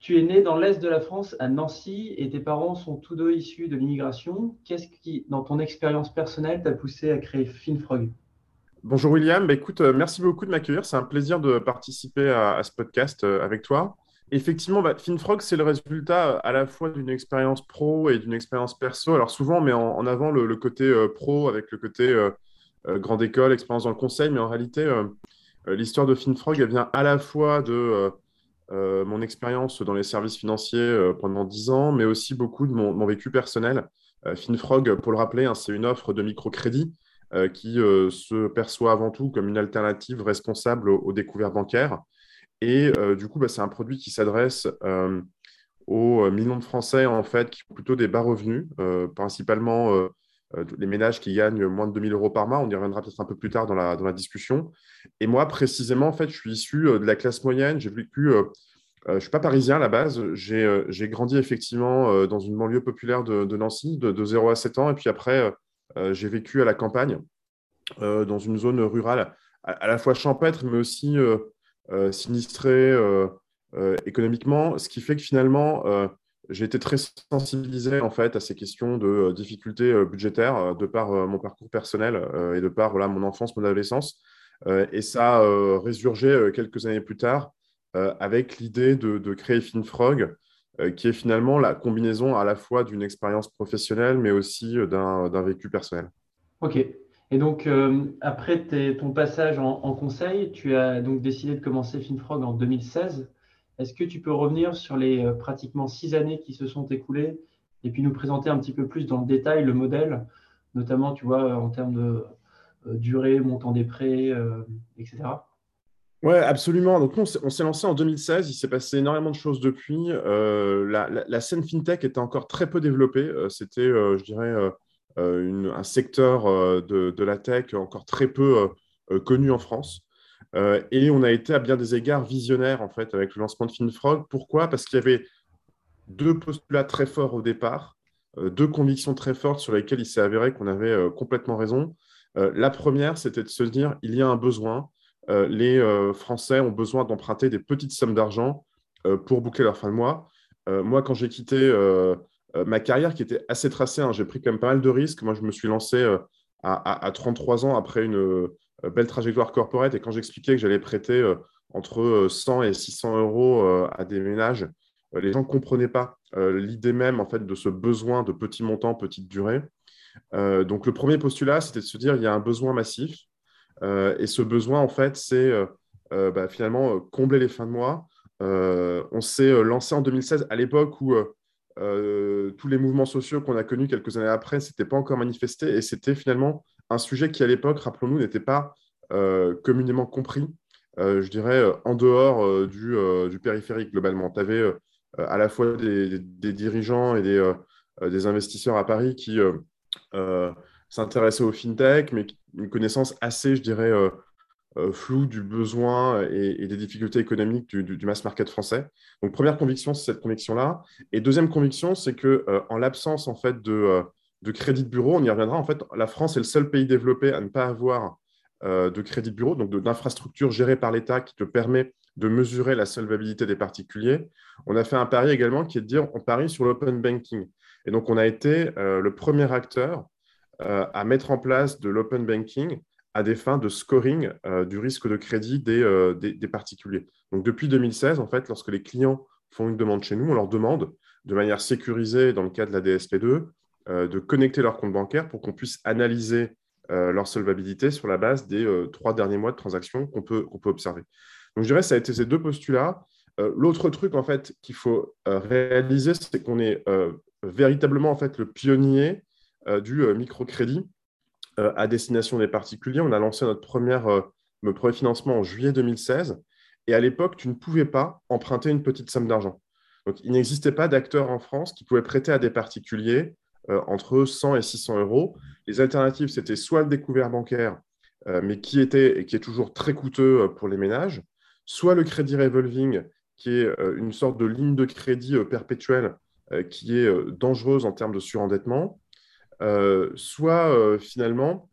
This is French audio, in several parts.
Tu es né dans l'est de la France, à Nancy, et tes parents sont tous deux issus de l'immigration. Qu'est-ce qui, dans ton expérience personnelle, t'a poussé à créer FinFrog? Bonjour William, bah, écoute, euh, merci beaucoup de m'accueillir. C'est un plaisir de participer à, ce podcast euh, avec toi. Effectivement, bah, FinFrog, c'est le résultat euh, à la fois d'une expérience pro et d'une expérience perso. Alors souvent, on met en, avant le, côté pro avec le côté grande école, expérience dans le conseil, mais en réalité, l'histoire de FinFrog, elle vient à la fois de euh, mon expérience dans les services financiers euh, pendant 10 ans, mais aussi beaucoup de mon, vécu personnel. Euh, FinFrog, pour le rappeler, hein, c'est une offre de microcrédit qui se perçoit avant tout comme une alternative responsable aux, découvertes bancaires. Et du coup, bah, c'est un produit qui s'adresse aux millions de Français en fait, qui ont plutôt des bas revenus, principalement les ménages qui gagnent moins de 2000 euros par mois. On y reviendra peut-être un peu plus tard dans la, dans la discussion. Et moi, précisément, en fait, je suis issu de la classe moyenne. J'ai vécu je ne suis pas parisien à la base. J'ai euh, grandi effectivement euh, dans une banlieue populaire de, Nancy de, 0 à 7 ans. Et puis après, j'ai vécu à la campagne, dans une zone rurale à, la fois champêtre, mais aussi sinistrée économiquement. Ce qui fait que finalement, j'ai été très sensibilisé en fait à ces questions de difficultés budgétaires de par mon parcours personnel et de par voilà, mon enfance, mon adolescence. et ça a résurgé quelques années plus tard euh, avec l'idée de, créer FinFrog, euh, qui est finalement la combinaison à la fois d'une expérience professionnelle, mais aussi euh, d'un vécu personnel. Ok. Et donc, après ton passage en, conseil, tu as donc décidé de commencer FinFrog en 2016. Est-ce que tu peux revenir sur les pratiquement six années qui se sont écoulées et puis nous présenter un petit peu plus dans le détail le modèle, notamment, tu vois, en termes de durée, montant des prêts, etc. Oui, absolument. Donc, on s'est lancé en 2016. Il s'est passé énormément de choses depuis. Euh, la, scène fintech était encore très peu développée. Euh, c'était, euh, je dirais, un secteur de, la tech encore très peu connu en France. et on a été à bien des égards visionnaires, en fait, avec le lancement de FinFrog. Pourquoi? Parce qu'il y avait deux postulats très forts au départ, deux convictions très fortes sur lesquelles il s'est avéré qu'on avait complètement raison. la première, c'était de se dire, il y a un besoin les euh, Français ont besoin d'emprunter des petites sommes d'argent euh, pour boucler leur fin de mois. moi, quand j'ai quitté ma carrière, qui était assez tracée, hein, j'ai pris quand même pas mal de risques. Moi, je me suis lancé à, 33 ans après une belle trajectoire corporate. Et quand j'expliquais que j'allais prêter entre 100 et 600 euros à des ménages, les gens ne comprenaient pas l'idée même en fait, de ce besoin de petits montants, petite durée. donc, le premier postulat, c'était de se dire il y a un besoin massif. Euh, et ce besoin, en fait, c'est euh, euh, bah, finalement combler les fins de mois. on s'est lancé en 2016 à l'époque où tous les mouvements sociaux qu'on a connus quelques années après ne s'étaient pas encore manifestés et c'était finalement un sujet qui, à l'époque, rappelons-nous, n'était pas communément compris, je dirais, en dehors du, périphérique globalement. Tu avais à la fois des, dirigeants et des, des, investisseurs à Paris qui s'intéresser au fintech, mais une connaissance assez, je dirais, euh, euh, floue du besoin et, des difficultés économiques du, mass market français. Donc, première conviction, c'est cette conviction-là. Et deuxième conviction, c'est que euh, en l'absence en fait de, de, crédit de bureau, on y reviendra. En fait, la France est le seul pays développé à ne pas avoir de crédit de bureau, donc d'infrastructure gérée par l'État qui te permet de mesurer la solvabilité des particuliers. On a fait un pari également qui est de dire on parie sur l'open banking. Et donc, on a été le premier acteur à mettre en place de l'open banking à des fins de scoring euh, du risque de crédit euh, des, des, particuliers. Donc, depuis 2016, en fait, lorsque les clients font une demande chez nous, on leur demande de manière sécurisée, dans le cas de la DSP2, de connecter leur compte bancaire pour qu'on puisse analyser leur solvabilité sur la base des trois derniers mois de transactions qu'on peut, qu'on peut observer. Donc, je dirais que ça a été ces deux postulats. L'autre truc, en fait, qu'il faut réaliser, c'est qu'on est véritablement, en fait, le pionnier euh, du euh, microcrédit euh, à destination des particuliers. On a lancé notre, premier financement en juillet 2016. Et à l'époque, tu ne pouvais pas emprunter une petite somme d'argent. Donc, il n'existait pas d'acteurs en France qui pouvaient prêter à des particuliers entre 100 et 600 euros. Les alternatives, c'était soit le découvert bancaire, mais qui était et qui est toujours très coûteux pour les ménages, soit le crédit revolving, qui est une sorte de ligne de crédit perpétuelle qui est dangereuse en termes de surendettement, soit finalement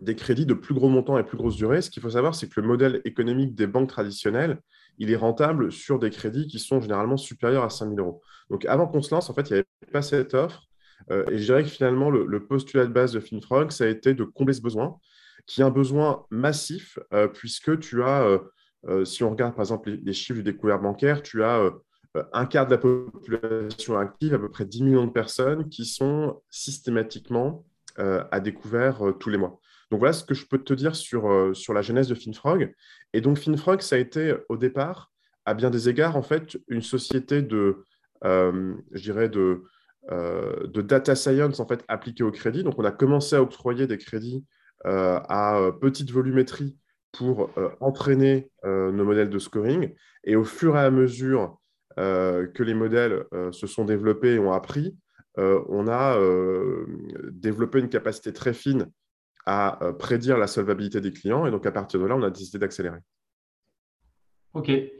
des crédits de plus gros montants et plus grosse durée. Ce qu'il faut savoir, c'est que le modèle économique des banques traditionnelles, il est rentable sur des crédits qui sont généralement supérieurs à 5 000 euros. Donc, avant qu'on se lance, en fait, il n'y avait pas cette offre. Euh, et je dirais que finalement, le, postulat de base de FinFrog, ça a été de combler ce besoin, qui est un besoin massif, euh, puisque tu as, euh, si on regarde par exemple les, chiffres du découvert bancaire, tu as un quart de la population active, à peu près 10 millions de personnes, qui sont systématiquement à découvert tous les mois. Donc voilà ce que je peux te dire sur, euh, sur la genèse de FinFrog. Et donc FinFrog, ça a été au départ, à bien des égards, en fait, une société de, euh, je dirais, de, euh, de data science en fait appliquée au crédit. Donc on a commencé à octroyer des crédits à petite volumétrie pour entraîner nos modèles de scoring. Et au fur et à mesure que les modèles se sont développés et ont appris, on a développé une capacité très fine à euh, prédire la solvabilité des clients. Et donc, à partir de là, on a décidé d'accélérer. OK. Euh,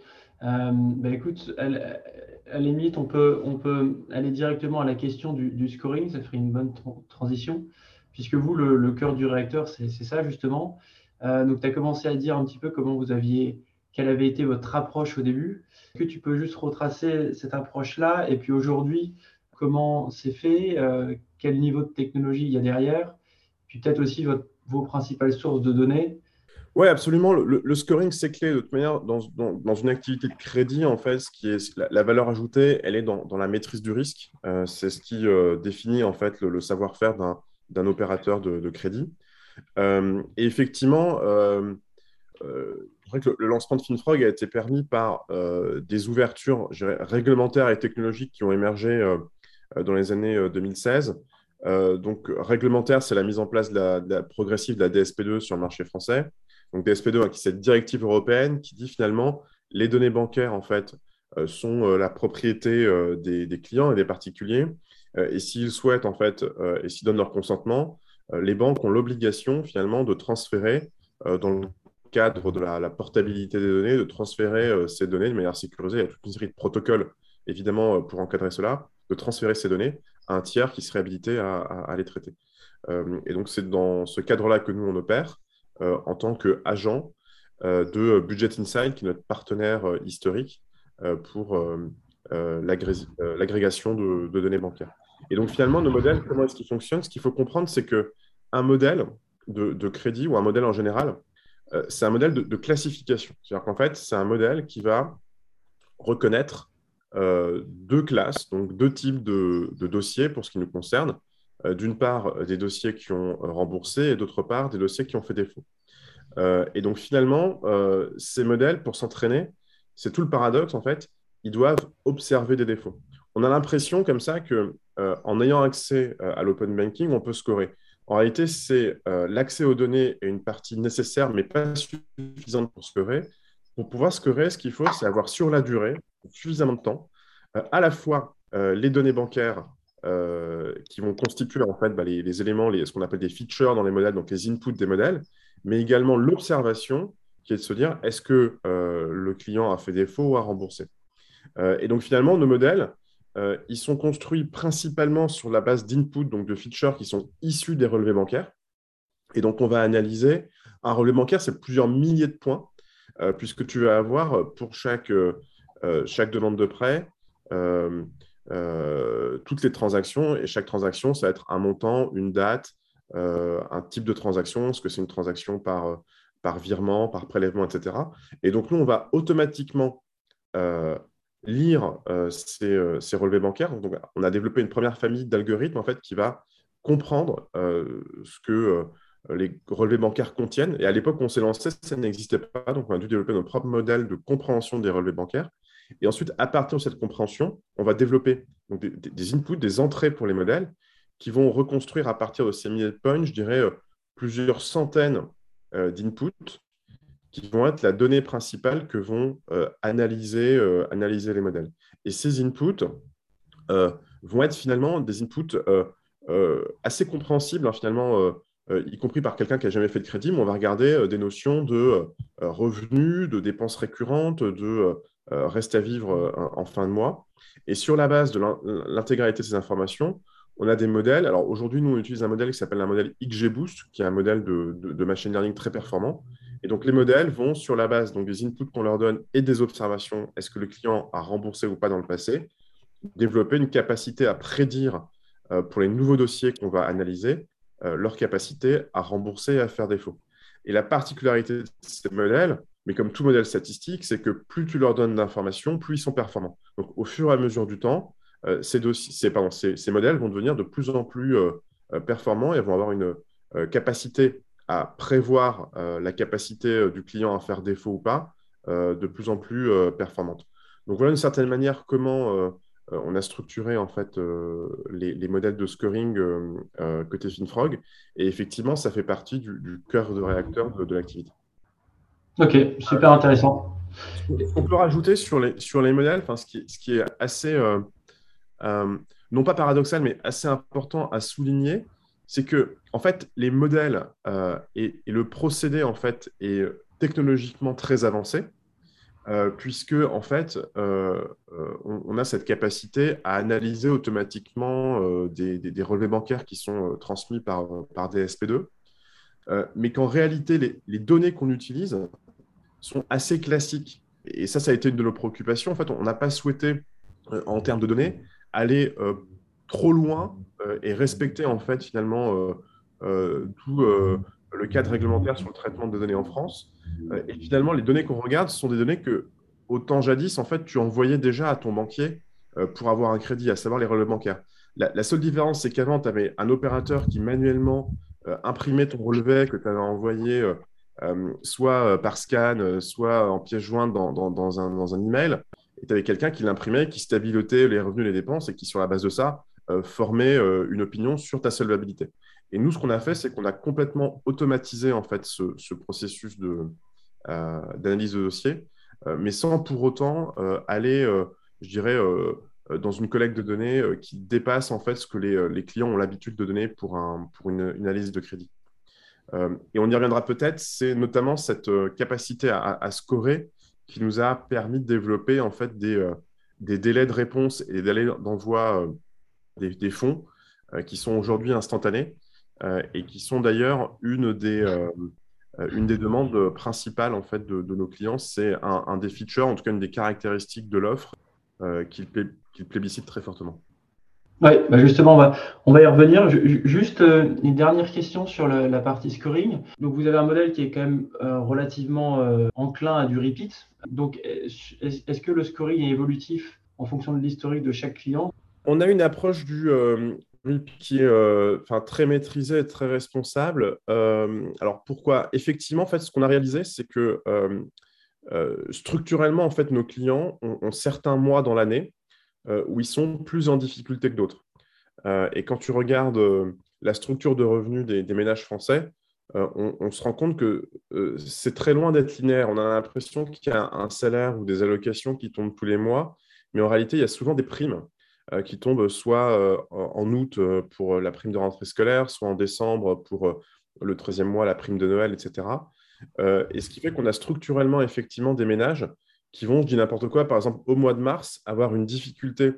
bah, écoute, à, la limite, on peut, on peut aller directement à la question du, scoring. Ça ferait une bonne transition, puisque vous, le, cœur du réacteur, c'est ça justement. Euh, donc, tu as commencé à dire un petit peu comment vous aviez, quelle avait été votre approche au début. Est-ce que tu peux juste retracer cette approche-là Et puis aujourd'hui, comment c'est fait Quel niveau de technologie il y a derrière puis peut-être aussi vos principales sources de données. Oui, absolument. Le, scoring, c'est clé. De toute manière, dans, dans, une activité de crédit, en fait, ce qui est, la, valeur ajoutée, elle est dans, dans la maîtrise du risque. Euh, c'est ce qui euh, définit en fait le, savoir-faire d'un opérateur de, crédit. Euh, et effectivement, le, lancement de FinFrog a été permis par des ouvertures réglementaires et technologiques qui ont émergé dans les années 2016. Euh, donc, réglementaire, c'est la mise en place progressive de la DSP2 sur le marché français. Donc, DSP2, qui c'est cette directive européenne qui dit finalement les données bancaires, en fait, euh, sont euh, la propriété des, clients et des particuliers. et s'ils souhaitent, en fait, et s'ils donnent leur consentement, les banques ont l'obligation, finalement, de transférer, dans le cadre de la, portabilité des données, de transférer ces données de manière sécurisée. Il y a toute une série de protocoles, évidemment, pour encadrer cela, de transférer ces données un tiers qui serait habilité à, les traiter. Euh, et donc, c'est dans ce cadre-là que nous, on opère euh, en tant qu'agent euh, de Budget Insight, qui est notre partenaire historique pour l'agrégation de, données bancaires. Et donc, finalement, nos modèles, comment est-ce qu'ils fonctionnent? Ce qu'il faut comprendre, c'est qu'un modèle de, crédit ou un modèle en général, c'est un modèle de, classification. C'est-à-dire qu'en fait, c'est un modèle qui va reconnaître euh, deux classes, donc deux types de, dossiers pour ce qui nous concerne. Euh, d'une part, des dossiers qui ont remboursé et d'autre part, des dossiers qui ont fait défaut. Euh, et donc finalement, ces modèles, pour s'entraîner, c'est tout le paradoxe en fait, ils doivent observer des défauts. On a l'impression comme ça que en ayant accès à l'open banking, on peut scorer. En réalité, c'est l'accès aux données est une partie nécessaire, mais pas suffisante pour scorer. Pour pouvoir scorer, ce qu'il faut, c'est avoir sur la durée suffisamment de temps, euh, à la fois euh, les données bancaires euh, qui vont constituer en fait bah, les, éléments, ce qu'on appelle des features dans les modèles, donc les inputs des modèles, mais également l'observation qui est de se dire est-ce que le client a fait défaut ou a remboursé? et donc finalement, nos modèles, ils sont construits principalement sur la base d'inputs, donc de features qui sont issus des relevés bancaires. Et donc on va analyser un relevé bancaire, c'est plusieurs milliers de points, puisque tu vas avoir pour chaque euh, chaque demande de prêt, euh, euh, toutes les transactions, et chaque transaction, ça va être un montant, une date, un type de transaction, est-ce que c'est une transaction par, par virement, par prélèvement, etc. Et donc, nous, on va automatiquement lire ces, relevés bancaires. Donc, on a développé une première famille d'algorithmes en fait, qui va comprendre ce que les relevés bancaires contiennent. Et à l'époque où on s'est lancé, ça n'existait pas. Donc, on a dû développer notre propre modèle de compréhension des relevés bancaires. Et ensuite, à partir de cette compréhension, on va développer des, inputs, des entrées pour les modèles qui vont reconstruire à partir de ces milliers de points, je dirais, euh, plusieurs centaines euh, d'inputs qui vont être la donnée principale que vont analyser, analyser les modèles. Et ces inputs vont être finalement des inputs assez compréhensibles, hein, finalement, y compris par quelqu'un qui n'a jamais fait de crédit, mais on va regarder des notions de revenus, de dépenses récurrentes, de reste à vivre en fin de mois. Et sur la base de l'intégralité de ces informations, on a des modèles. Alors aujourd'hui, nous, on utilise un modèle qui s'appelle un modèle XGBoost, qui est un modèle de, machine learning très performant. Et donc, les modèles vont, sur la base donc, des inputs qu'on leur donne et des observations, est-ce que le client a remboursé ou pas dans le passé, développer une capacité à prédire euh, pour les nouveaux dossiers qu'on va analyser, euh, leur capacité à rembourser et à faire défaut. Et la particularité de ces modèles, mais comme tout modèle statistique, c'est que plus tu leur donnes d'informations, plus ils sont performants. Donc, au fur et à mesure du temps, euh, ces, modèles vont devenir de plus en plus performants et vont avoir une capacité à prévoir la capacité du client à faire défaut ou pas de plus en plus performante. Donc voilà d'une certaine manière comment on a structuré en fait les, modèles de scoring côté FinFrog et effectivement ça fait partie du, cœur de réacteur de, l'activité. Ok, super intéressant. On peut rajouter sur les, sur les modèles, ce qui, ce qui est assez euh, non pas paradoxal, mais assez important à souligner, c'est que en fait, les modèles euh, et, le procédé en fait est technologiquement très avancé, euh, puisque en fait, on, a cette capacité à analyser automatiquement des, relevés bancaires qui sont transmis par, par DSP2, mais qu'en réalité, les, les données qu'on utilise sont assez classiques. Et ça, ça a été une de nos préoccupations. En fait, on n'a pas souhaité, en termes de données, aller euh, trop loin euh, et respecter en fait finalement euh, tout le cadre réglementaire sur le traitement de données en France. et finalement, les données qu'on regarde sont des données que, autant jadis, en fait, tu envoyais déjà à ton banquier pour avoir un crédit, à savoir les relevés bancaires. La, seule différence, c'est qu'avant, tu avais un opérateur qui manuellement imprimait ton relevé que tu avais envoyé soit par scan, soit en pièce jointe dans, un, dans un email et tu avais quelqu'un qui l'imprimait, qui stabilotait les revenus les dépenses et qui, sur la base de ça, euh, formait euh, une opinion sur ta solvabilité. Et nous, ce qu'on a fait, c'est qu'on a complètement automatisé en fait ce, processus euh, d'analyse de, dossier, mais sans pour autant aller, je dirais, dans une collecte de données qui dépasse en fait ce que les, clients ont l'habitude de donner pour, un, pour une, analyse de crédit. et on y reviendra peut-être, c'est notamment cette capacité à, scorer qui nous a permis de développer en fait des, euh, des délais de réponse et des délais d'envoi euh, des, fonds euh, qui sont aujourd'hui instantanés et qui sont d'ailleurs une des une des demandes principales en fait de, nos clients, c'est un, des features, en tout cas une des caractéristiques de l'offre qu'ils plébiscitent très fortement. Oui, bah justement, on va, y revenir. Juste euh, une dernière question sur la partie scoring. Donc, vous avez un modèle qui est quand même euh, relativement euh, enclin à du repeat. Donc, est-ce que le scoring est évolutif en fonction de l'historique de chaque client? On a une approche du repeat qui est enfin, très maîtrisée et très responsable. alors, pourquoi? Effectivement, en fait, ce qu'on a réalisé, c'est que structurellement, en fait, nos clients ont certains mois dans l'année euh, où ils sont plus en difficulté que d'autres. Euh, et quand tu regardes euh, la structure de revenus des, ménages français, on, se rend compte que c'est très loin d'être linéaire. On a l'impression qu'il y a un salaire ou des allocations qui tombent tous les mois, mais en réalité, il y a souvent des primes qui tombent soit en août pour la prime de rentrée scolaire, soit en décembre pour le 13e mois, la prime de Noël, etc. et ce qui fait qu'on a structurellement effectivement des ménages qui vont, je dis n'importe quoi, par exemple au mois de mars, avoir une difficulté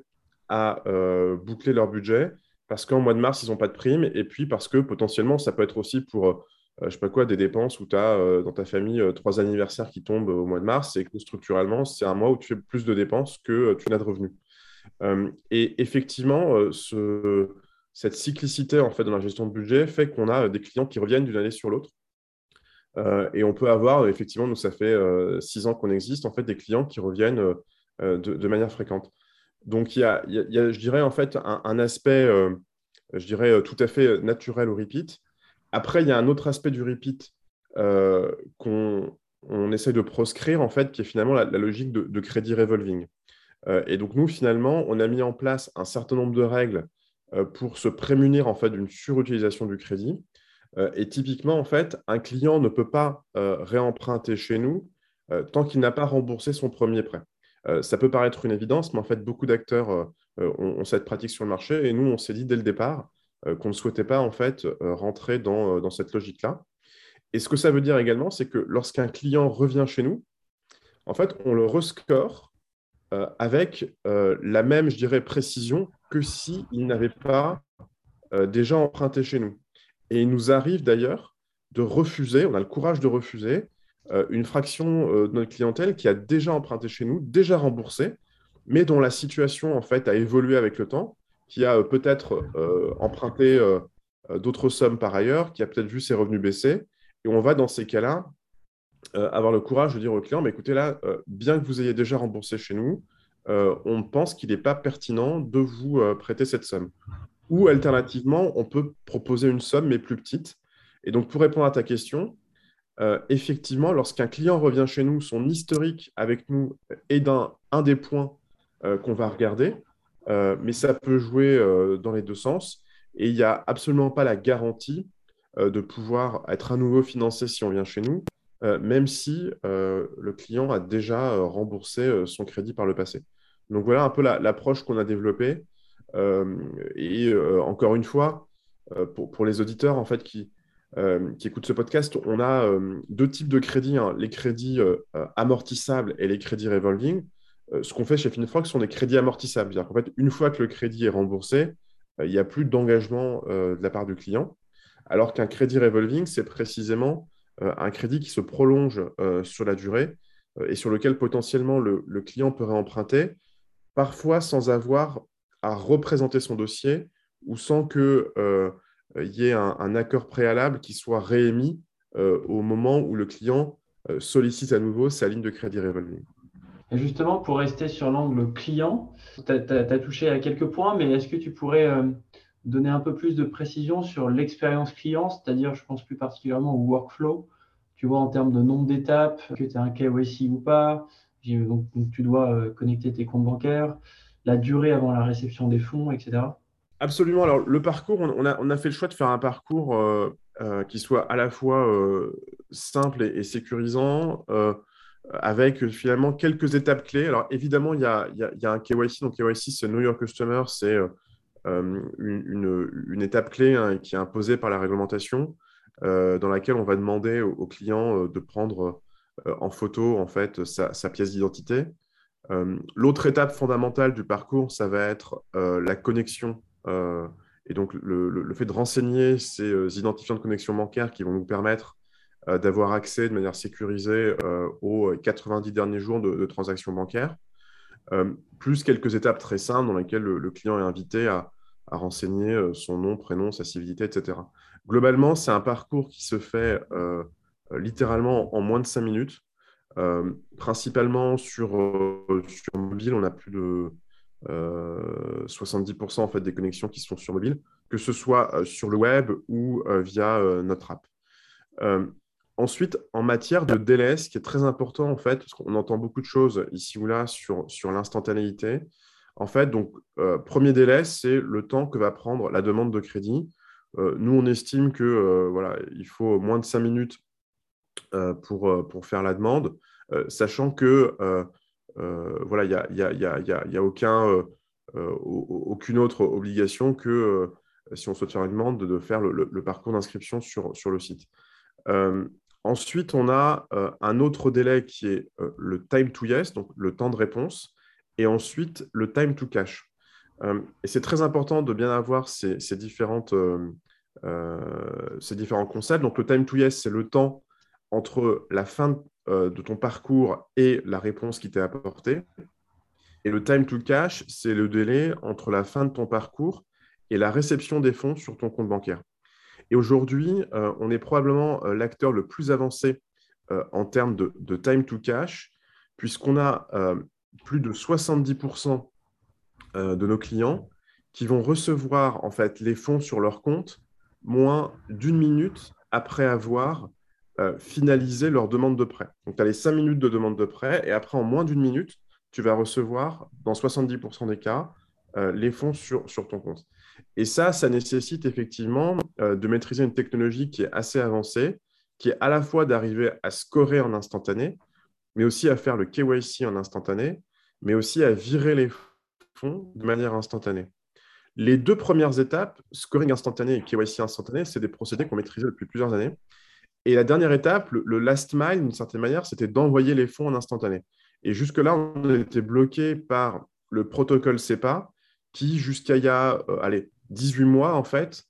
à euh, boucler leur budget parce qu'en mois de mars, ils n'ont pas de prime et puis parce que potentiellement, ça peut être aussi pour, euh, je sais pas quoi, des dépenses où tu as euh, dans ta famille trois anniversaires qui tombent au mois de mars et que structurellement, c'est un mois où tu fais plus de dépenses que tu n'as de revenus. Et effectivement, ce, cette cyclicité en fait dans la gestion de budget fait qu'on a des clients qui reviennent d'une année sur l'autre euh, et on peut avoir, effectivement, nous, ça fait euh, six ans qu'on existe, en fait, des clients qui reviennent euh, de, manière fréquente. Donc, il y a, je dirais, en fait, un, aspect, je dirais, tout à fait naturel au repeat. Après, il y a un autre aspect du repeat qu'on on essaie de proscrire, en fait, qui est finalement la, logique de, crédit revolving. Et donc, nous, finalement, on a mis en place un certain nombre de règles pour se prémunir, en fait, d'une surutilisation du crédit. et typiquement, en fait, un client ne peut pas réemprunter chez nous tant qu'il n'a pas remboursé son premier prêt. ça peut paraître une évidence, mais en fait, beaucoup d'acteurs ont, cette pratique sur le marché. Et nous, on s'est dit dès le départ qu'on ne souhaitait pas en fait rentrer dans cette logique-là. Et ce que ça veut dire également, c'est que lorsqu'un client revient chez nous, en fait, on le rescore euh, avec euh, la même, je dirais, précision que s'il n'avait pas euh, déjà emprunté chez nous. Et il nous arrive d'ailleurs de refuser, on a le courage de refuser une fraction de notre clientèle qui a déjà emprunté chez nous, déjà remboursé, mais dont la situation en fait a évolué avec le temps, qui a peut-être emprunté d'autres sommes par ailleurs, qui a peut-être vu ses revenus baisser, et on va dans ces cas-là euh, avoir le courage de dire au client, mais écoutez là, euh, bien que vous ayez déjà remboursé chez nous, euh, on pense qu'il n'est pas pertinent de vous prêter cette somme. Ou alternativement, on peut proposer une somme, mais plus petite. Et donc, pour répondre à ta question, effectivement, lorsqu'un client revient chez nous, son historique avec nous est un des points qu'on va regarder, mais ça peut jouer dans les deux sens. Et il n'y a absolument pas la garantie de pouvoir être à nouveau financé si on vient chez nous, euh, même si euh, le client a déjà remboursé son crédit par le passé. Donc voilà un peu l'approche qu'on a développée. et encore une fois, pour, les auditeurs en fait qui, écoutent ce podcast, on a deux types de crédits, hein. les crédits amortissables et les crédits revolving. ce qu'on fait chez Finfrog sont des crédits amortissables. C'est-à-dire qu'en fait, une fois que le crédit est remboursé, il n'y a plus d'engagement de la part du client alors qu'un crédit revolving, c'est précisément euh, un crédit qui se prolonge euh, sur la durée euh, et sur lequel potentiellement le, client pourrait emprunter, parfois sans avoir à représenter son dossier ou sans qu'il y ait un, accord préalable qui soit réémis au moment où le client sollicite à nouveau sa ligne de crédit revolving. justement, pour rester sur l'angle client, tu as, touché à quelques points, mais est-ce que tu pourrais donner un peu plus de précision sur l'expérience client, c'est-à-dire, je pense plus particulièrement au workflow, tu vois, en termes de nombre d'étapes, que tu as un KYC ou pas, donc, tu dois euh, connecter tes comptes bancaires, la durée avant la réception des fonds, etc. Absolument. Alors, le parcours, on a, fait le choix de faire un parcours euh, euh, qui soit à la fois simple et, sécurisant, avec finalement quelques étapes clés. Alors, évidemment, il y a, un KYC. Donc, KYC, c'est Know Your Customer, c'est euh, une, étape clé hein, qui est imposée par la réglementation, euh, dans laquelle on va demander au, client euh, de prendre en photo en fait sa, pièce d'identité. L'autre étape fondamentale du parcours, ça va être la connexion et donc le, fait de renseigner ces identifiants de connexion bancaire qui vont nous permettre d'avoir accès de manière sécurisée aux 90 derniers jours de, transactions bancaires. Euh, plus quelques étapes très simples dans lesquelles le, client est invité à, renseigner euh, son nom, prénom, sa civilité, etc. Globalement, c'est un parcours qui se fait euh, littéralement en moins de cinq minutes. principalement sur, sur mobile, on a plus de 70% en fait, des connexions qui sont sur mobile, que ce soit sur le web ou via notre app. Ensuite, en matière de délai, ce qui est très important, en fait, parce qu'on entend beaucoup de choses ici ou là sur, sur l'instantanéité. En fait, donc, euh, premier délai, c'est le temps que va prendre la demande de crédit. Euh, nous, on estime que euh, voilà, il faut moins de cinq minutes pour, faire la demande, sachant que voilà, il n'y a, y a, y a, y a aucun, aucune autre obligation que si on souhaite faire une demande, de, faire le, parcours d'inscription sur, sur le site. Ensuite, on a un autre délai qui est le time to yes, donc le temps de réponse, et ensuite le time to cash. Euh, et c'est très important de bien avoir ces, différentes, ces différents concepts. Donc le time to yes, c'est le temps entre la fin de ton parcours et la réponse qui t'est apportée. Et le time to cash, c'est le délai entre la fin de ton parcours et la réception des fonds sur ton compte bancaire. Et aujourd'hui, euh, on est probablement euh, l'acteur le plus avancé euh, en termes de, time to cash, puisqu'on a plus de 70% de nos clients qui vont recevoir en fait les fonds sur leur compte moins d'une minute après avoir finalisé leur demande de prêt. Donc, tu as les 5 minutes de demande de prêt et après, en moins d'une minute, tu vas recevoir, dans 70% des cas, les fonds sur, sur ton compte. Et ça, ça nécessite effectivement de maîtriser une technologie qui est assez avancée, qui est à la fois d'arriver à scorer en instantané, mais aussi à faire le KYC en instantané, mais aussi à virer les fonds de manière instantanée. Les deux premières étapes, scoring instantané et KYC instantané, c'est des procédés qu'on maîtrisait depuis plusieurs années. Et la dernière étape, le, last mile, d'une certaine manière, c'était d'envoyer les fonds en instantané. Et jusque-là, on était bloqué par le protocole CEPA, qui, jusqu'à il y a euh, allez, 18 mois, en fait,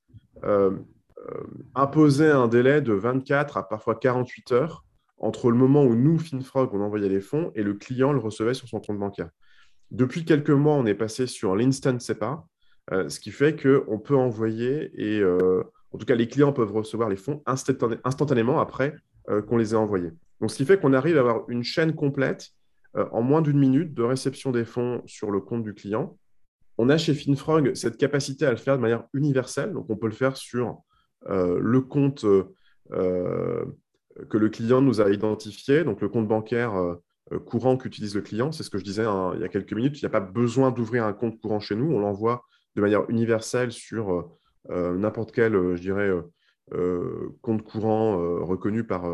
euh, euh, imposait un délai de 24 à parfois 48 heures entre le moment où nous, FinFrog, on envoyait les fonds et le client le recevait sur son compte bancaire. Depuis quelques mois, on est passé sur l'instant SEPA, euh, ce qui fait qu'on peut envoyer et euh, en tout cas, les clients peuvent recevoir les fonds instantanément après qu'on les ait envoyés. Donc, ce qui fait qu'on arrive à avoir une chaîne complète en moins d'une minute de réception des fonds sur le compte du client. On a chez FinFrog cette capacité à le faire de manière universelle. Donc, on peut le faire sur euh, le compte euh, que le client nous a identifié, donc le compte bancaire euh, courant qu'utilise le client. C'est ce que je disais hein, il y a quelques minutes. Il n'y a pas besoin d'ouvrir un compte courant chez nous. On l'envoie de manière universelle sur n'importe quel, je dirais, compte courant reconnu par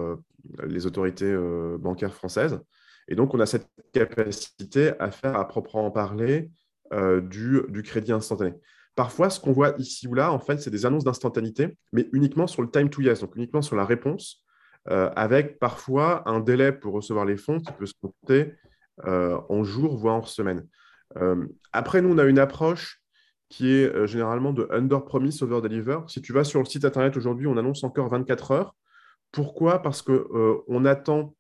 les autorités bancaires françaises. Et donc, on a cette capacité à faire à proprement parler du, du, crédit instantané. Parfois, ce qu'on voit ici ou là, en fait, c'est des annonces d'instantanéité, mais uniquement sur le time to yes, donc uniquement sur la réponse, euh, avec parfois un délai pour recevoir les fonds qui peut se compter euh, en jours, voire en semaines. Euh, après, nous, on a une approche qui est généralement de under promise, over deliver. Si tu vas sur le site internet aujourd'hui, on annonce encore 24 heures. Pourquoi? Parce qu'on attend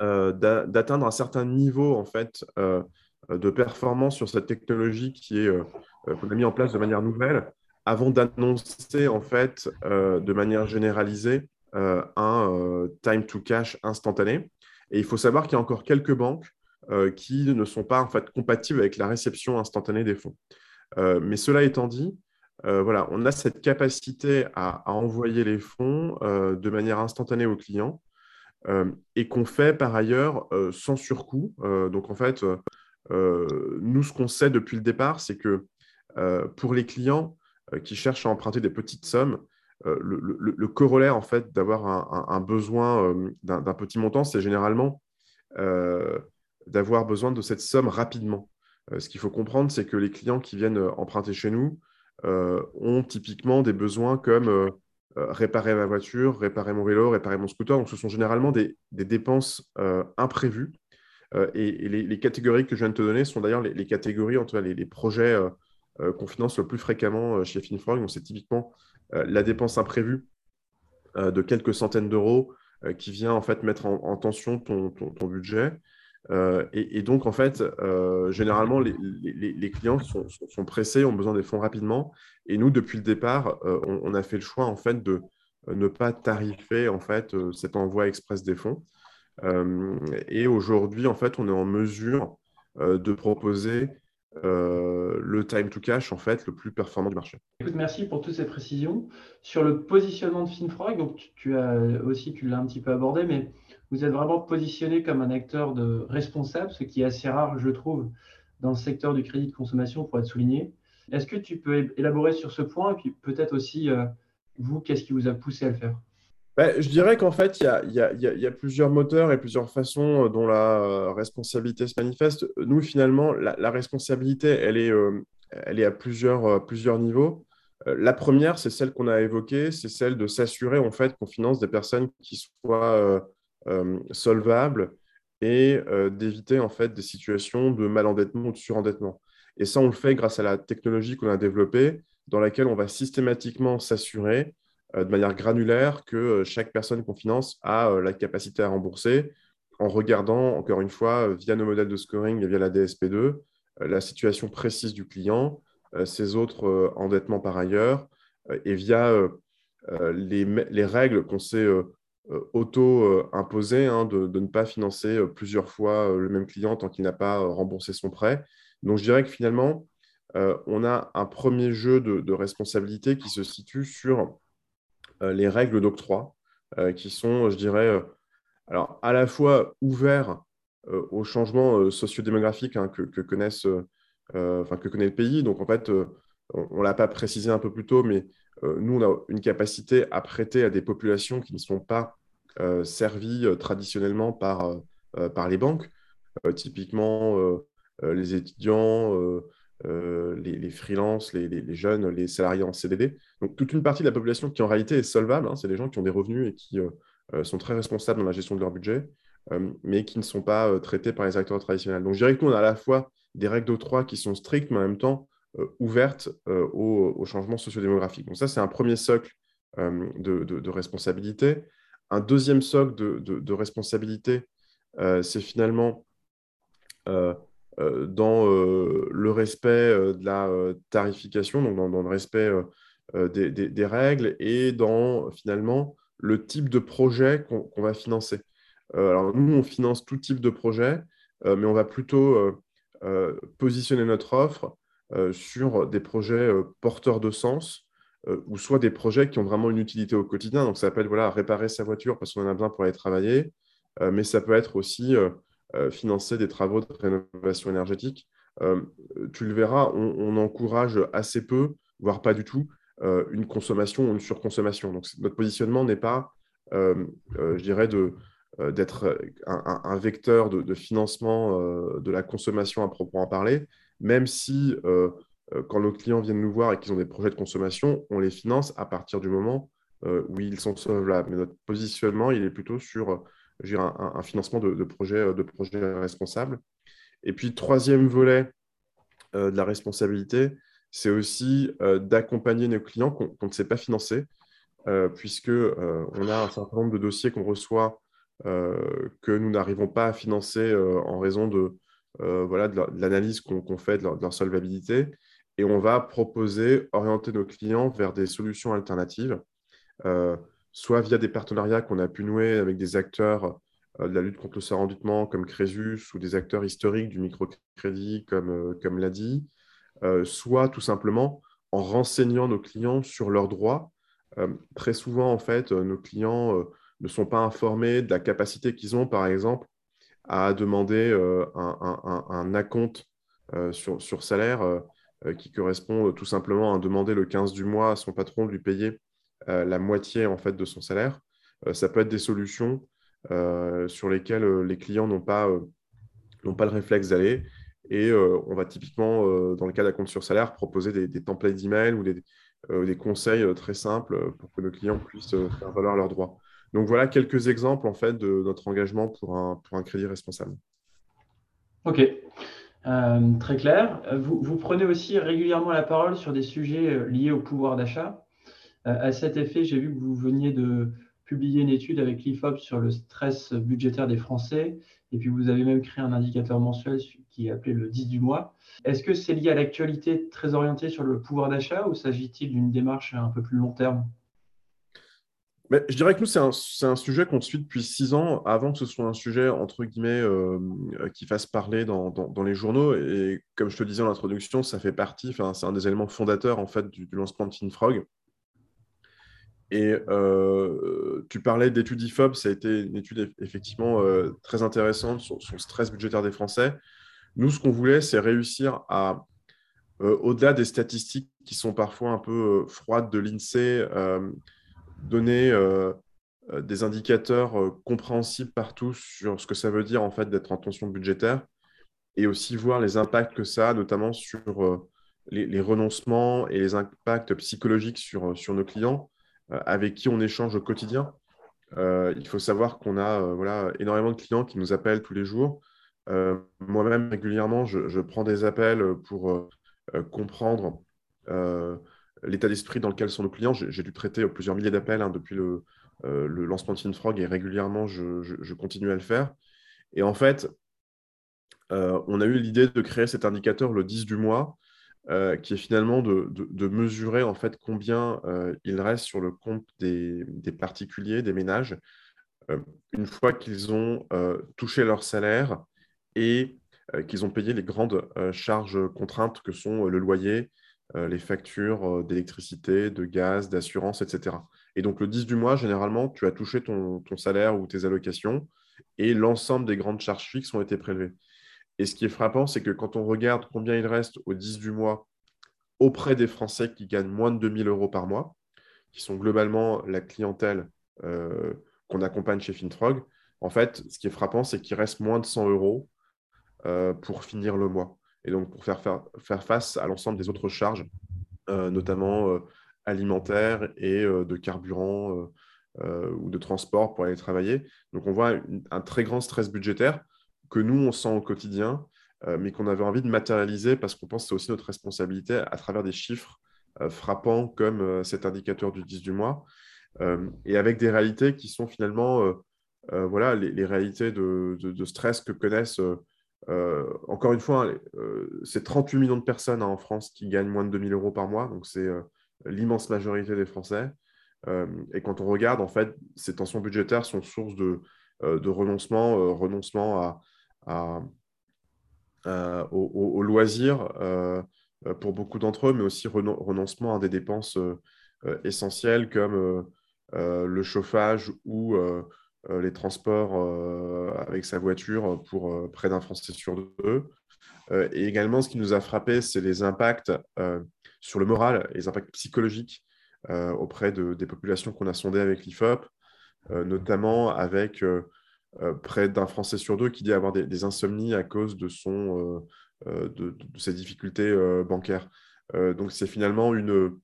d'atteindre un certain niveau en fait de performance sur cette technologie qui est qu'on a mis en place de manière nouvelle avant d'annoncer en fait de manière généralisée un time to cash instantané. Et il faut savoir qu'il y a encore quelques banques qui ne sont pas en fait compatibles avec la réception instantanée des fonds. mais cela étant dit, voilà, on a cette capacité à, envoyer les fonds de manière instantanée aux clients et qu'on fait par ailleurs sans surcoût. donc en fait, nous, ce qu'on sait depuis le départ, c'est que euh, pour les clients euh, qui cherchent à emprunter des petites sommes, euh, le, corollaire en fait d'avoir un, besoin d'un petit montant, c'est généralement d'avoir besoin de cette somme rapidement. ce qu'il faut comprendre, c'est que les clients qui viennent emprunter chez nous ont typiquement des besoins comme réparer ma voiture, réparer mon vélo, réparer mon scooter. Donc, ce sont généralement des, dépenses imprévues. et, les, catégories que je viens de te donner sont d'ailleurs les, catégories, entre les, les projets euh, qu'on finance le plus fréquemment euh, chez FinFrog. c'est typiquement euh, la dépense imprévue de quelques centaines d'euros qui vient en fait mettre en, tension ton, budget. et, donc, en fait, généralement, les, clients sont, pressés, ont besoin des fonds rapidement. Et nous, depuis le départ, on, a fait le choix en fait de ne pas tarifer en fait cet envoi express des fonds. et aujourd'hui, en fait, on est en mesure de proposer euh, le time to cash en fait le plus performant du marché. Écoute, merci pour toutes ces précisions. Sur le positionnement de FinFrog, donc tu, as aussi, tu l'as un petit peu abordé, mais vous êtes vraiment positionné comme un acteur de responsable, ce qui est assez rare, je trouve, dans le secteur du crédit de consommation pour être souligné. Est-ce que tu peux élaborer sur ce point? Et puis peut-être aussi, euh, vous, qu'est-ce qui vous a poussé à le faire? Bah, je dirais qu'en fait, il y a, plusieurs moteurs et plusieurs façons euh, dont la euh, responsabilité se manifeste. Nous, finalement, la, responsabilité, elle est, euh, elle est à plusieurs, niveaux. la première, c'est celle qu'on a évoquée, c'est celle de s'assurer en fait qu'on finance des personnes qui soient solvables et d'éviter en fait des situations de malendettement ou de surendettement. Et ça, on le fait grâce à la technologie qu'on a développée, dans laquelle on va systématiquement s'assurer de manière granulaire que euh, chaque personne qu'on finance a euh, la capacité à rembourser en regardant, encore une fois, via nos modèles de scoring et via la DSP2, la situation précise du client, ses autres endettements par ailleurs, et via les, règles qu'on s'est auto-imposées hein, de, ne pas financer plusieurs fois le même client tant qu'il n'a pas remboursé son prêt. Donc je dirais que finalement, on a un premier jeu de responsabilité qui se situe sur euh, les règles d'octroi, euh, qui sont, je dirais, euh, alors, à la fois ouverts aux changements sociodémographiques hein, que, connaissent, enfin, que connaît le pays. Donc, en fait, on ne l'a pas précisé un peu plus tôt, mais nous, on a une capacité à prêter à des populations qui ne sont pas servies traditionnellement par, par les banques. typiquement, les étudiants, les, les freelances, les, jeunes, les salariés en CDD. Donc, toute une partie de la population qui en réalité est solvable, hein, c'est des gens qui ont des revenus et qui sont très responsables dans la gestion de leur budget, mais qui ne sont pas traités par les acteurs traditionnels. Donc, je dirais que nous, on a à la fois des règles d'octroi qui sont strictes, mais en même temps euh, ouvertes euh, aux, changements sociodémographiques. Donc ça, c'est un premier socle euh, de, responsabilité. Un deuxième socle de, responsabilité, c'est finalement dans le respect de la tarification, donc dans, le respect des, règles et dans finalement le type de projet qu'on va financer. alors nous, on finance tout type de projet, mais on va plutôt euh, positionner notre offre euh, sur des projets euh, porteurs de sens ou soit des projets qui ont vraiment une utilité au quotidien. Donc, ça s'appelle voilà, réparer sa voiture parce qu'on en a besoin pour aller travailler, mais ça peut être aussi financer des travaux de rénovation énergétique. tu le verras, on, encourage assez peu, voire pas du tout, une consommation ou une surconsommation. Donc, notre positionnement n'est pas, je dirais, euh, d'être un, vecteur de, financement euh, de la consommation à proprement parler, même si euh, quand nos clients viennent nous voir et qu'ils ont des projets de consommation, on les finance à partir du moment où ils sont solvables. Mais notre positionnement, il est plutôt sur un, financement de, projets, de projets responsables. Et puis, troisième volet de la responsabilité, c'est aussi d'accompagner nos clients qu'on ne sait pas financer, puisque on a un certain nombre de dossiers qu'on reçoit euh, que nous n'arrivons pas à financer euh, en raison de, euh, voilà, de l'analyse qu'on fait de leur, solvabilité. Et on va proposer, orienter nos clients vers des solutions alternatives, soit via des partenariats qu'on a pu nouer avec des acteurs de la lutte contre le surendettement comme Crésus ou des acteurs historiques du microcrédit comme, comme l'a dit, soit tout simplement en renseignant nos clients sur leurs droits. très souvent, en fait, nos clients ne sont pas informés de la capacité qu'ils ont, par exemple, à demander euh, un, un, acompte euh, sur, salaire euh, qui correspond tout simplement à demander le 15 du mois à son patron de lui payer la moitié en fait, de son salaire. ça peut être des solutions sur lesquelles les clients n'ont pas, pas le réflexe d'aller. Et on va typiquement, dans le cas d'acompte sur salaire, proposer des, des templates d'email ou des, des conseils très simples pour que nos clients puissent faire valoir leurs droits. Donc voilà quelques exemples en fait de notre engagement pour un, pour un crédit responsable. Ok, euh, très clair. Vous, vous, prenez aussi régulièrement la parole sur des sujets euh, liés au pouvoir d'achat. Euh, à cet effet, j'ai vu que vous veniez de publier une étude avec l'IFOP sur le stress budgétaire des Français. Et puis vous avez même créé un indicateur mensuel qui est appelé le 10 du mois. Est-ce que c'est lié à l'actualité très orientée sur le pouvoir d'achat ou s'agit-il d'une démarche un peu plus long terme? Je dirais que nous, c'est un, sujet qu'on suit depuis six ans, avant que ce soit un sujet, entre guillemets, euh, qui fasse parler dans, les journaux. Et comme je te disais en introduction, ça fait partie, c'est un des éléments fondateurs en fait, du, lancement de FinFrog. Et euh, tu parlais d'études IFOP, ça a été une étude effectivement euh, très intéressante sur, le stress budgétaire des Français. Nous, ce qu'on voulait, c'est réussir à, au-delà des statistiques qui sont parfois un peu froides de l'INSEE, donner euh, euh, des indicateurs euh, compréhensibles partout sur ce que ça veut dire en fait d'être en tension budgétaire et aussi voir les impacts que ça a, notamment sur les, renoncements et les impacts psychologiques sur, sur nos clients avec qui on échange au quotidien. il faut savoir qu'on a voilà, énormément de clients qui nous appellent tous les jours. Moi-même, régulièrement, je, prends des appels pour comprendre l'état d'esprit dans lequel sont nos clients. J'ai dû traiter plusieurs milliers d'appels hein, depuis le, euh, le, lancement de FinFrog et régulièrement, je, continue à le faire. Et en fait, euh, on a eu l'idée de créer cet indicateur le 10 du mois, euh, qui est finalement de, mesurer en fait combien il reste sur le compte des, particuliers, des ménages, une fois qu'ils ont touché leur salaire et qu'ils ont payé les grandes charges contraintes que sont le loyer, euh, les factures euh, d'électricité, de gaz, d'assurance, etc. Et donc le 10 du mois, généralement, tu as touché ton, salaire ou tes allocations et l'ensemble des grandes charges fixes ont été prélevées. Et ce qui est frappant, c'est que quand on regarde combien il reste au 10 du mois auprès des Français qui gagnent moins de 2000 euros par mois, qui sont globalement la clientèle qu'on accompagne chez Finfrog. En fait, ce qui est frappant, c'est qu'il reste moins de 100 euros pour finir le mois. Et donc, pour faire, face à l'ensemble des autres charges, notamment alimentaires et de carburant ou de transport pour aller travailler. Donc, on voit un très grand stress budgétaire que nous, on sent au quotidien, euh, mais qu'on avait envie de matérialiser parce qu'on pense que c'est aussi notre responsabilité à travers des chiffres euh, frappants comme euh, cet indicateur du 10 du mois, et avec des réalités qui sont finalement voilà, les, réalités de, stress que connaissent, encore une fois, c'est 38 millions de personnes hein, en France qui gagnent moins de 2000 euros par mois, donc c'est l'immense majorité des Français. et quand on regarde, en fait, ces tensions budgétaires sont source de, de renoncement, renoncement à, euh, au, loisir euh, euh, pour beaucoup d'entre eux, mais aussi renoncement à des dépenses essentielles comme le chauffage ou les transports avec sa voiture pour près d'un Français sur deux. et également, ce qui nous a frappé, c'est les impacts sur le moral, les impacts psychologiques auprès de, des populations qu'on a sondées avec l'IFOP, notamment avec euh, près d'un Français sur deux qui dit avoir des, insomnies à cause de, son, euh, euh, de, ses difficultés bancaires. donc c'est finalement une,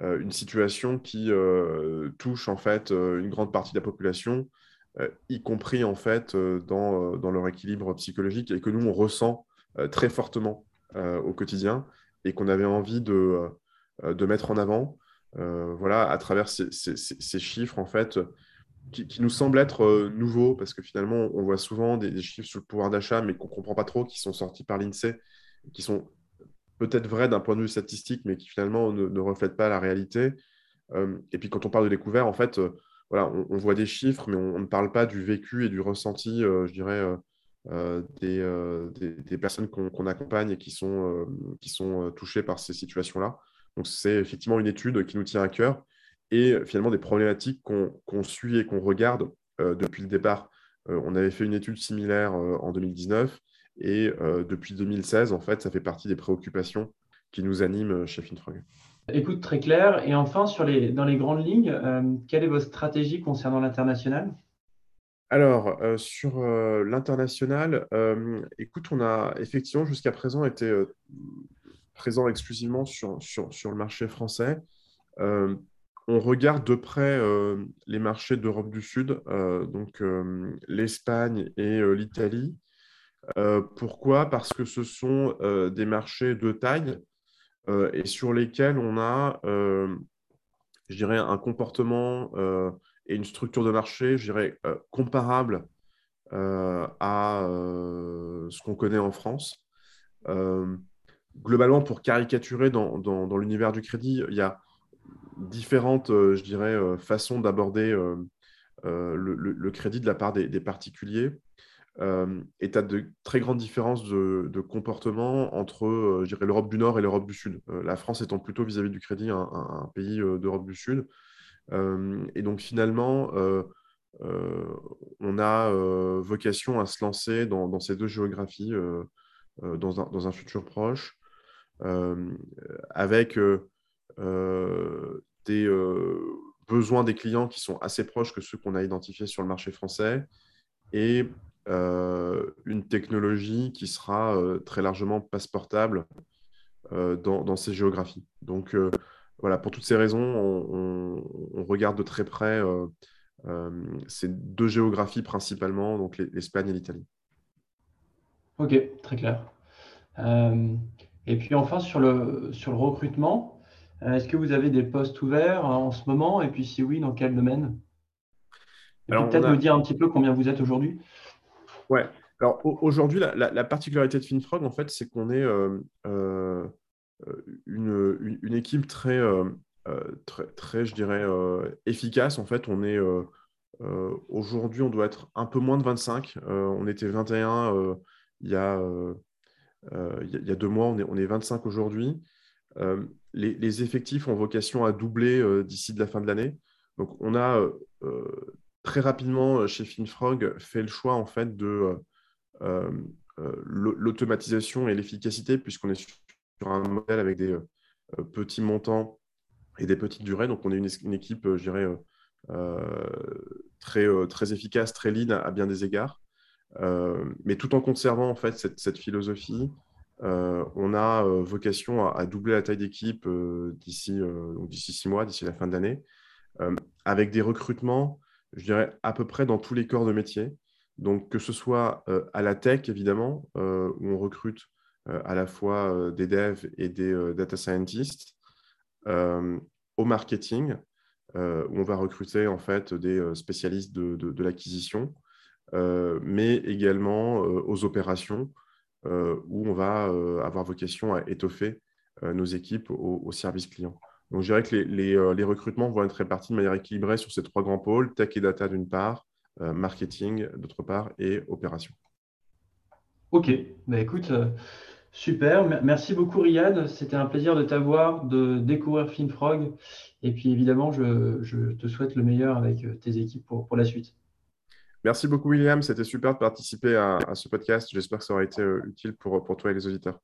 une situation qui touche en fait une grande partie de la population, y compris en fait dans, dans, leur équilibre psychologique et que nous on ressent très fortement au quotidien et qu'on avait envie de, de mettre en avant. voilà, à travers ces, ces, ces chiffres en fait qui, nous semble être euh, nouveau, parce que finalement, on voit souvent des, chiffres sur le pouvoir d'achat, mais qu'on ne comprend pas trop, qui sont sortis par l'INSEE, qui sont peut-être vrais d'un point de vue statistique, mais qui finalement ne, reflètent pas la réalité. Euh, et puis quand on parle de découvert, en fait, euh, voilà, on, voit des chiffres, mais on, ne parle pas du vécu et du ressenti, je dirais, des, des, personnes qu'on accompagne et qui sont, qui sont touchées par ces situations-là. Donc c'est effectivement une étude qui nous tient à cœur et finalement des problématiques qu'on suit et qu'on regarde euh, depuis le départ. Euh, on avait fait une étude similaire euh, en 2019 et depuis 2016, en fait, ça fait partie des préoccupations qui nous animent chez Finfrog. Écoute, très clair. Et enfin, sur les, dans les grandes lignes, quelle est votre stratégie concernant l'international? Alors, sur l'international, écoute, on a effectivement jusqu'à présent été présent exclusivement sur, sur, sur, le marché français on regarde de près euh, les marchés d'Europe du Sud, euh, donc euh, l'Espagne et l'Italie. pourquoi? Parce que ce sont des marchés de taille et sur lesquels on a, je dirais, un comportement et une structure de marché, je dirais, comparable à ce qu'on connaît en France. globalement, pour caricaturer dans, dans l'univers du crédit, il y a différentes, euh, je dirais, euh, façons d'aborder euh, le, crédit de la part des, particuliers. et tu de très grandes différences de, comportement entre l'Europe du Nord et l'Europe du Sud. la France étant plutôt vis-à-vis du crédit un, pays d'Europe du Sud. et donc finalement, on a vocation à se lancer dans, ces deux géographies dans un, dans, un, futur proche, avec des euh, besoins des clients qui sont assez proches que ceux qu'on a identifiés sur le marché français et euh, une technologie qui sera euh, très largement passeportable dans, ces géographies. Donc voilà, pour toutes ces raisons, on, regarde de très près ces deux géographies principalement, donc l'Espagne et l'Italie. Ok, très clair. et puis enfin, sur le, sur le recrutement, euh, est-ce que vous avez des postes ouverts en ce moment? Et puis si oui, dans quel domaine? Peut-être nous dire un petit peu combien vous êtes aujourd'hui? Ouais. Alors aujourd'hui, la, particularité de FinFrog, en fait, c'est qu'on est, euh, euh, une, une, équipe très, très, très, je dirais, efficace. En fait, on est aujourd'hui, on doit être un peu moins de 25. on était 21 il y, a, il y a deux mois, on est, on est 25 aujourd'hui. Euh, les, effectifs ont vocation à doubler euh, d'ici la fin de l'année. Donc, on a euh, très rapidement chez FinFrog fait le choix en fait de l'automatisation et l'efficacité, puisqu'on est sur un modèle avec des, petits montants et des petites durées. Donc, on est une, équipe, je dirais, très, très efficace, très lean à, bien des égards. mais tout en conservant en fait cette, philosophie, on a vocation à, doubler la taille d'équipe d'ici d'ici six mois, d'ici la fin de l'année, avec des recrutements, je dirais, à peu près dans tous les corps de métier. Donc, que ce soit à la tech, évidemment, où on recrute à la fois des devs et des data scientists, au marketing, où on va recruter en fait des spécialistes de, l'acquisition, mais également aux opérations, où on va avoir vocation à étoffer nos équipes au, service client. Donc, je dirais que les, recrutements vont être répartis de manière équilibrée sur ces trois grands pôles, tech et data d'une part, marketing d'autre part et opération. Ok, bah, écoute, Super, merci beaucoup Riyad. C'était un plaisir de t'avoir, de découvrir FinFrog. Et puis évidemment, je, te souhaite le meilleur avec euh, tes équipes pour, la suite. Merci beaucoup William, c'était super de participer à, ce podcast. J'espère que ça aura été euh, utile pour, pour toi et les auditeurs.